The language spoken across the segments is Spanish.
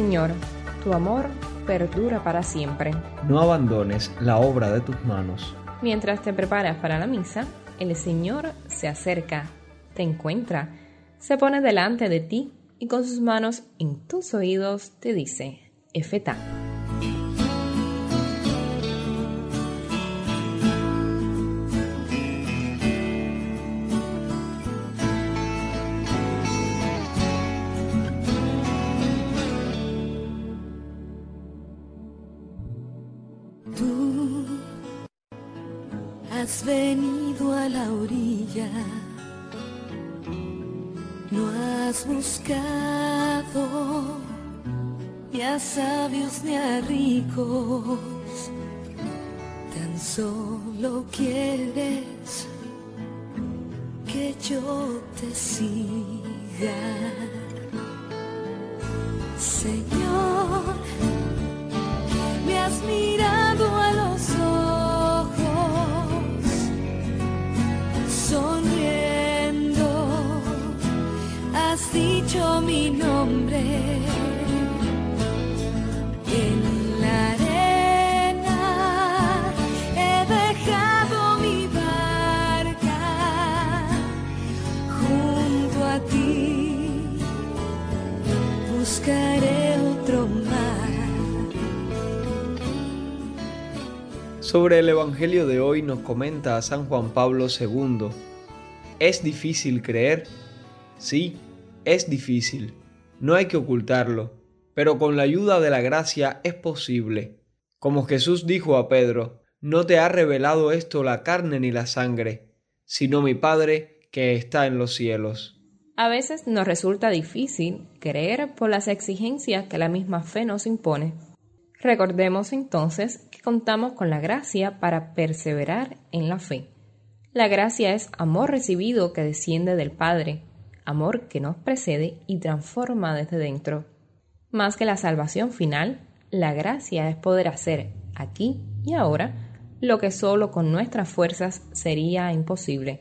Señor, tu amor perdura para siempre. No abandones la obra de tus manos. Mientras te preparas para la misa, el Señor se acerca, te encuentra, se pone delante de ti y con sus manos en tus oídos te dice, Efeta. Has venido a la orilla, no has buscado. Ni a sabios ni a ricos, tan solo quieres que yo te siga. Señor, Sobre el Evangelio de hoy nos comenta San Juan Pablo II. ¿Es difícil creer? Sí, es difícil. No hay que ocultarlo, pero con la ayuda de la gracia es posible. Como Jesús dijo a Pedro, no te ha revelado esto la carne ni la sangre, sino mi Padre que está en los cielos. A veces nos resulta difícil creer por las exigencias que la misma fe nos impone. Recordemos entonces contamos con la gracia para perseverar en la fe. La gracia es amor recibido que desciende del Padre, amor que nos precede y transforma desde dentro. Más que la salvación final, la gracia es poder hacer aquí y ahora lo que solo con nuestras fuerzas sería imposible,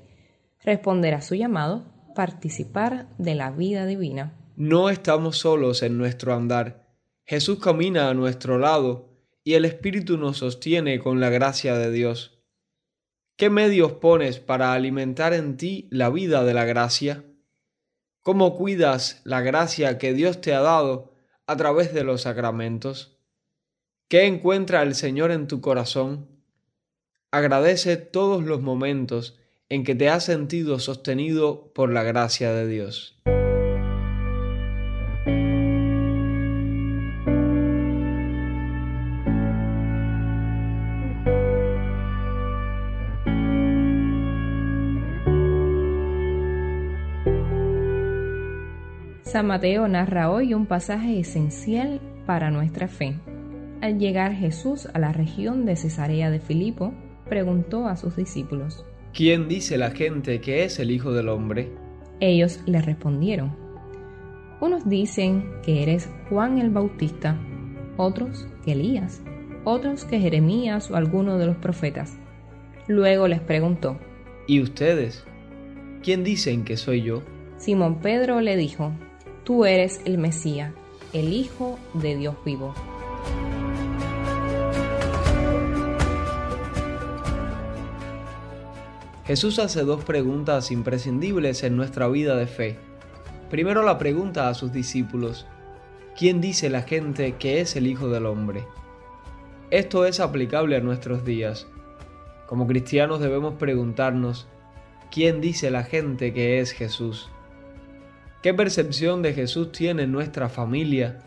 responder a su llamado, participar de la vida divina. No estamos solos en nuestro andar. Jesús camina a nuestro lado y el Espíritu nos sostiene con la gracia de Dios. ¿Qué medios pones para alimentar en ti la vida de la gracia? ¿Cómo cuidas la gracia que Dios te ha dado a través de los sacramentos? ¿Qué encuentra el Señor en tu corazón? Agradece todos los momentos en que te has sentido sostenido por la gracia de Dios. San Mateo narra hoy un pasaje esencial para nuestra fe. Al llegar Jesús a la región de Cesarea de Filipo, preguntó a sus discípulos, ¿Quién dice la gente que es el Hijo del Hombre? Ellos le respondieron, unos dicen que eres Juan el Bautista, otros que Elías, otros que Jeremías o alguno de los profetas. Luego les preguntó, ¿Y ustedes? ¿Quién dicen que soy yo? Simón Pedro le dijo, Tú eres el Mesías, el Hijo de Dios vivo. Jesús hace dos preguntas imprescindibles en nuestra vida de fe. Primero la pregunta a sus discípulos, ¿quién dice la gente que es el Hijo del Hombre? Esto es aplicable a nuestros días. Como cristianos debemos preguntarnos, ¿quién dice la gente que es Jesús? ¿Qué percepción de Jesús tiene nuestra familia,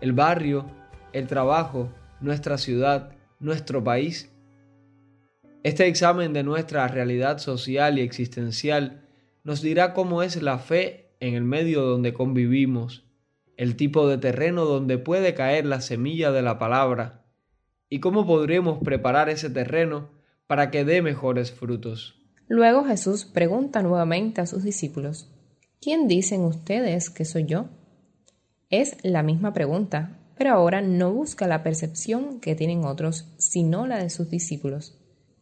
el barrio, el trabajo, nuestra ciudad, nuestro país? Este examen de nuestra realidad social y existencial nos dirá cómo es la fe en el medio donde convivimos, el tipo de terreno donde puede caer la semilla de la palabra y cómo podremos preparar ese terreno para que dé mejores frutos. Luego Jesús pregunta nuevamente a sus discípulos, ¿quién dicen ustedes que soy yo? Es la misma pregunta, pero ahora no busca la percepción que tienen otros, sino la de sus discípulos,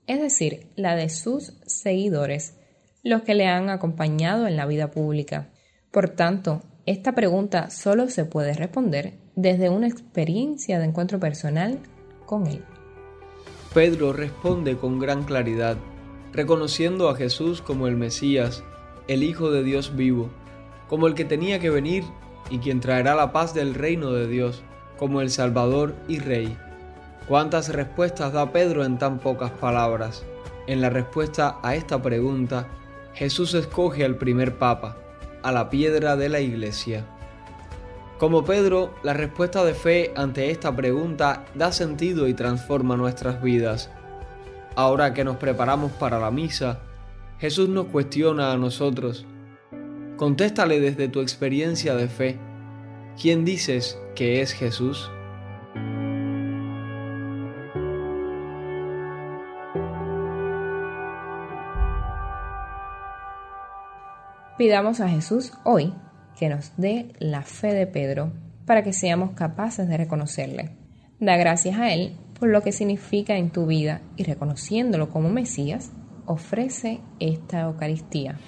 es decir, la de sus seguidores, los que le han acompañado en la vida pública. Por tanto, esta pregunta solo se puede responder desde una experiencia de encuentro personal con Él. Pedro responde con gran claridad, reconociendo a Jesús como el Mesías, el Hijo de Dios vivo, como el que tenía que venir y quien traerá la paz del reino de Dios, como el Salvador y Rey. ¿Cuántas respuestas da Pedro en tan pocas palabras? En la respuesta a esta pregunta, Jesús escoge al primer papa, a la piedra de la iglesia. Como Pedro, la respuesta de fe ante esta pregunta da sentido y transforma nuestras vidas. Ahora que nos preparamos para la misa, Jesús nos cuestiona a nosotros. Contéstale desde tu experiencia de fe. ¿Quién dices que es Jesús? Pidamos a Jesús hoy que nos dé la fe de Pedro para que seamos capaces de reconocerle. Da gracias a Él por lo que significa en tu vida y reconociéndolo como Mesías, ofrece esta Eucaristía.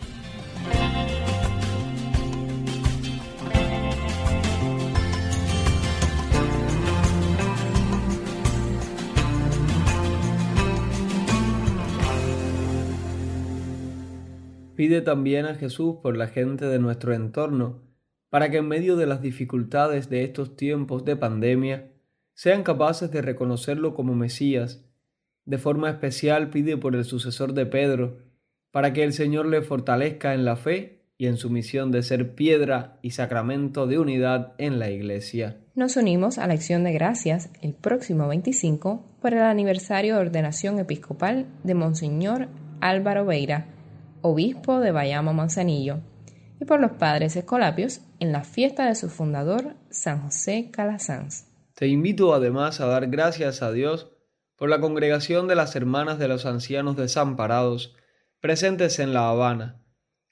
Pide también a Jesús por la gente de nuestro entorno, para que en medio de las dificultades de estos tiempos de pandemia sean capaces de reconocerlo como Mesías. De forma especial pide por el sucesor de Pedro, para que el Señor le fortalezca en la fe y en su misión de ser piedra y sacramento de unidad en la Iglesia. Nos unimos a la acción de gracias el próximo 25 por el aniversario de ordenación episcopal de Monseñor Álvaro Beira obispo de Bayamo Manzanillo, y por los padres escolapios en la fiesta de su fundador, San José Calasanz. Te invito además a dar gracias a Dios por la congregación de las Hermanas de los Ancianos Desamparados presentes en La Habana,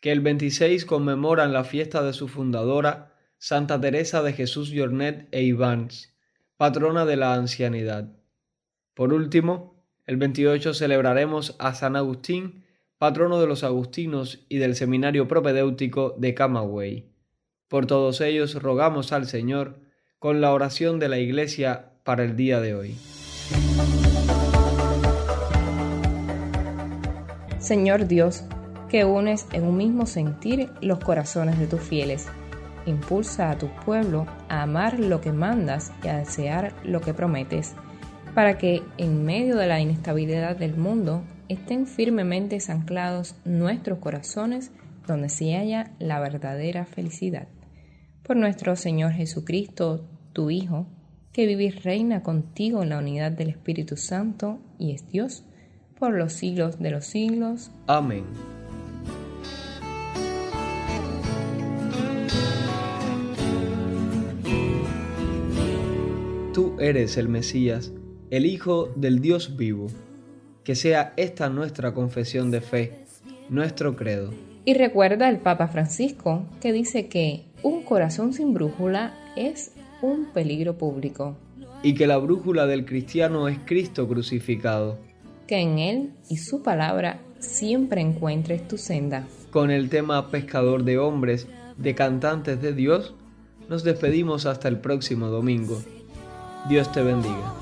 que el 26 conmemoran la fiesta de su fundadora, Santa Teresa de Jesús Jornet e Ivans, patrona de la ancianidad. Por último, el 28 celebraremos a San Agustín patrono de los agustinos y del seminario propedéutico de Camagüey. Por todos ellos rogamos al Señor con la oración de la Iglesia para el día de hoy. Señor Dios, que unes en un mismo sentir los corazones de tus fieles, impulsa a tu pueblo a amar lo que mandas y a desear lo que prometes, para que en medio de la inestabilidad del mundo estén firmemente anclados nuestros corazones donde se halla la verdadera felicidad. Por nuestro Señor Jesucristo, tu Hijo, que vive y reina contigo en la unidad del Espíritu Santo y es Dios, por los siglos de los siglos. Amén. Tú eres el Mesías, el Hijo del Dios vivo que sea esta nuestra confesión de fe, nuestro credo. Y recuerda el Papa Francisco que dice que un corazón sin brújula es un peligro público. Y que la brújula del cristiano es Cristo crucificado. Que en Él y su palabra siempre encuentres tu senda. Con el tema pescador de hombres, de cantantes de Dios, nos despedimos hasta el próximo domingo. Dios te bendiga.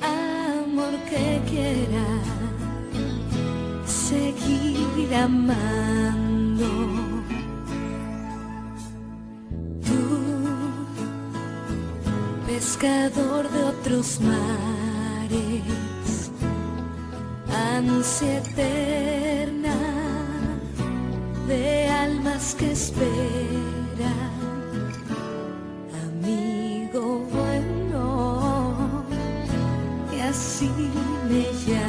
Amor que quiera seguir amando. Tú, pescador de otros mares, ansia eterna de almas que esperan, 心里想